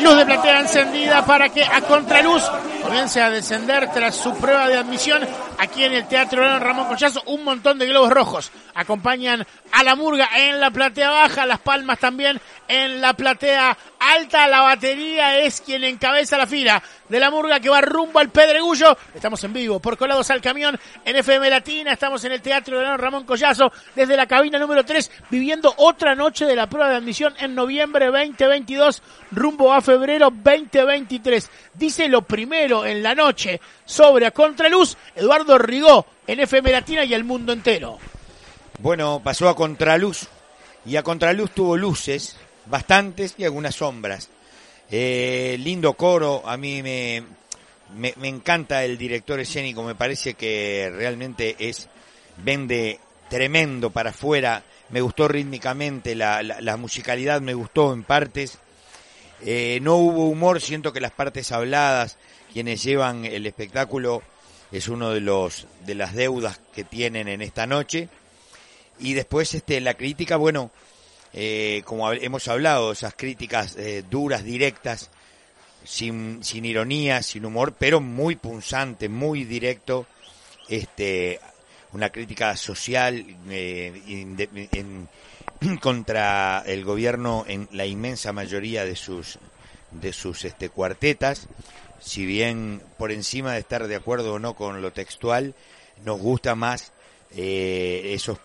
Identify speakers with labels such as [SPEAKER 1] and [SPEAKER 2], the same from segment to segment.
[SPEAKER 1] Luz de platea encendida para que a contraluz comience a descender tras su prueba de admisión aquí en el Teatro Ramón Cochazo. Un montón de globos rojos acompañan a la murga en la platea baja, las palmas también en la platea alta. La batería es quien encabeza la fila de la murga que va rumbo al Pedregullo. Estamos en vivo por Colados al Camión en FM Latina. Estamos en el Teatro Ramón Collazo desde la cabina número 3 viviendo otra noche de la prueba de admisión en noviembre 2022 rumbo a febrero 2023. Dice lo primero en la noche sobre a Contraluz Eduardo Rigó en FM Latina y el mundo entero.
[SPEAKER 2] Bueno, pasó a Contraluz y a Contraluz tuvo luces, bastantes y algunas sombras. Eh, lindo coro, a mí me, me, encanta el director escénico, me parece que realmente es, vende tremendo para afuera, me gustó rítmicamente, la, la, musicalidad me gustó en partes, eh, no hubo humor, siento que las partes habladas, quienes llevan el espectáculo, es uno de los de las deudas que tienen en esta noche. Y después este la crítica, bueno, eh, como hemos hablado, esas críticas eh, duras, directas, sin, sin ironía, sin humor, pero muy punzante, muy directo, este, una crítica social eh, contra el gobierno en la inmensa mayoría de sus de sus este, cuartetas, si bien por encima de estar de acuerdo o no con lo textual, nos gusta más esos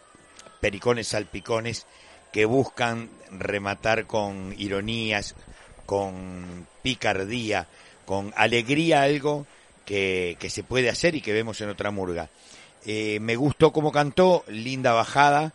[SPEAKER 2] pericones salpicones que buscan rematar con ironías, con picardía, con alegría algo que, que se puede hacer y que vemos en otra murga. Eh, me gustó como cantó, linda bajada,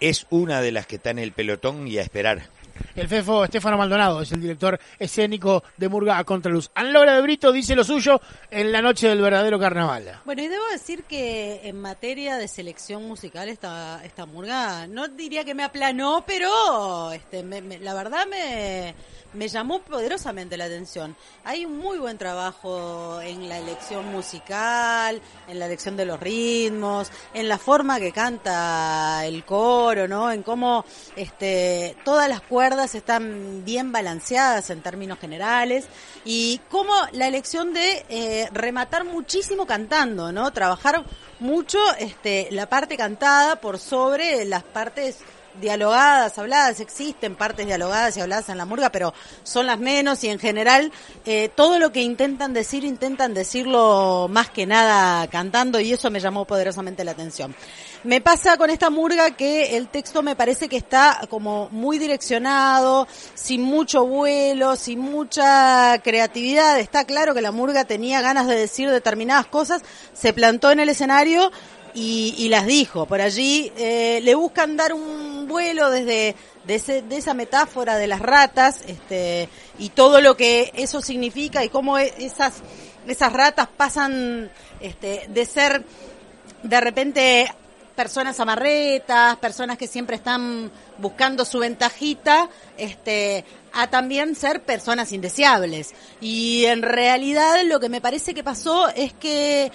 [SPEAKER 2] es una de las que está en el pelotón y a esperar.
[SPEAKER 1] El Fefo Estefano Maldonado es el director escénico de Murga a Contraluz. Anlora de Brito dice lo suyo en la noche del verdadero carnaval.
[SPEAKER 3] Bueno, y debo decir que en materia de selección musical esta, esta Murga, no diría que me aplanó, pero este, la verdad me me llamó poderosamente la atención. Hay un muy buen trabajo en la elección musical, en la elección de los ritmos, en la forma que canta el coro, ¿no? En cómo este, todas las cuerdas están bien balanceadas en términos generales y cómo la elección de eh, rematar muchísimo cantando, ¿no? Trabajar mucho este, la parte cantada por sobre las partes dialogadas, habladas, existen partes dialogadas y habladas en la murga, pero son las menos y en general eh, todo lo que intentan decir, intentan decirlo más que nada cantando y eso me llamó poderosamente la atención. Me pasa con esta murga que el texto me parece que está como muy direccionado, sin mucho vuelo, sin mucha creatividad. Está claro que la murga tenía ganas de decir determinadas cosas, se plantó en el escenario y, las dijo. Por allí eh, le buscan dar un vuelo desde de, esa metáfora de las ratas este, y todo lo que eso significa y cómo e, esas, esas ratas pasan este, de ser de repente personas amarretas, personas que siempre están buscando su ventajita, este, a también ser personas indeseables. Y en realidad lo que me parece que pasó es que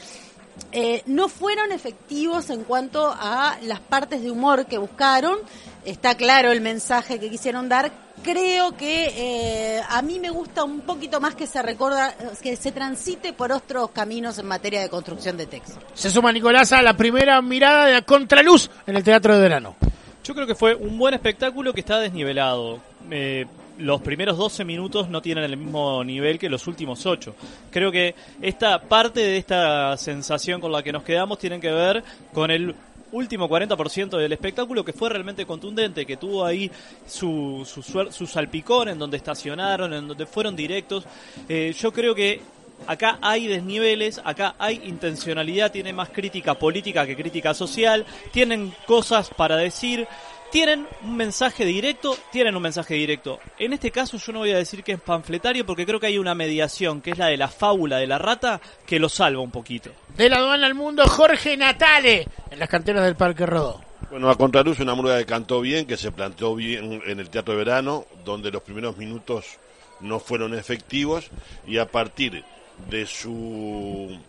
[SPEAKER 3] eh, no fueron efectivos en cuanto a las partes de humor que buscaron. Está claro el mensaje que quisieron dar. Creo que eh, a mí me gusta un poquito más que se recorda, que se transite por otros caminos en materia de construcción de texto.
[SPEAKER 1] Se suma Nicolás a la primera mirada de la contraluz en el Teatro de Verano.
[SPEAKER 4] Yo creo que fue un buen espectáculo que está desnivelado. Eh, los primeros 12 minutos no tienen el mismo nivel que los últimos 8. Creo que esta parte de esta sensación con la que nos quedamos tiene que ver con el último 40% del espectáculo que fue realmente contundente, que tuvo ahí su, su, salpicón en donde estacionaron, en donde fueron directos. Eh, yo creo que acá hay desniveles, acá hay intencionalidad, tiene más crítica política que crítica social, tienen cosas para decir tienen un mensaje directo, tienen un mensaje directo. En este caso yo no voy a decir que es panfletario porque creo que hay una mediación, que es la de la fábula de la rata, que lo salva un poquito.
[SPEAKER 1] De la aduana al mundo, Jorge Natale, en las canteras del Parque Rodó.
[SPEAKER 5] Bueno, a Contraluz una murga que cantó bien, que se planteó bien en el Teatro de Verano, donde los primeros minutos no fueron efectivos y a partir de su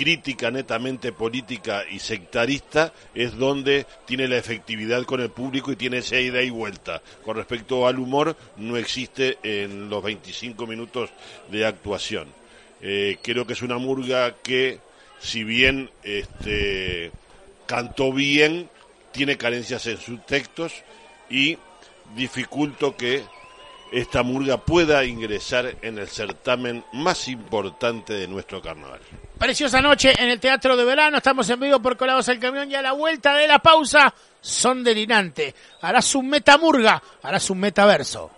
[SPEAKER 5] crítica netamente política y sectarista es donde tiene la efectividad con el público y tiene esa ida y vuelta. Con respecto al humor, no existe en los 25 minutos de actuación. Eh, creo que es una murga que, si bien este, cantó bien, tiene carencias en sus textos y dificulto que esta murga pueda ingresar en el certamen más importante de nuestro carnaval.
[SPEAKER 1] Preciosa noche en el Teatro de Verano, estamos en vivo por Colados el Camión y a la vuelta de la pausa son delirante. Hará su metamurga, hará su metaverso.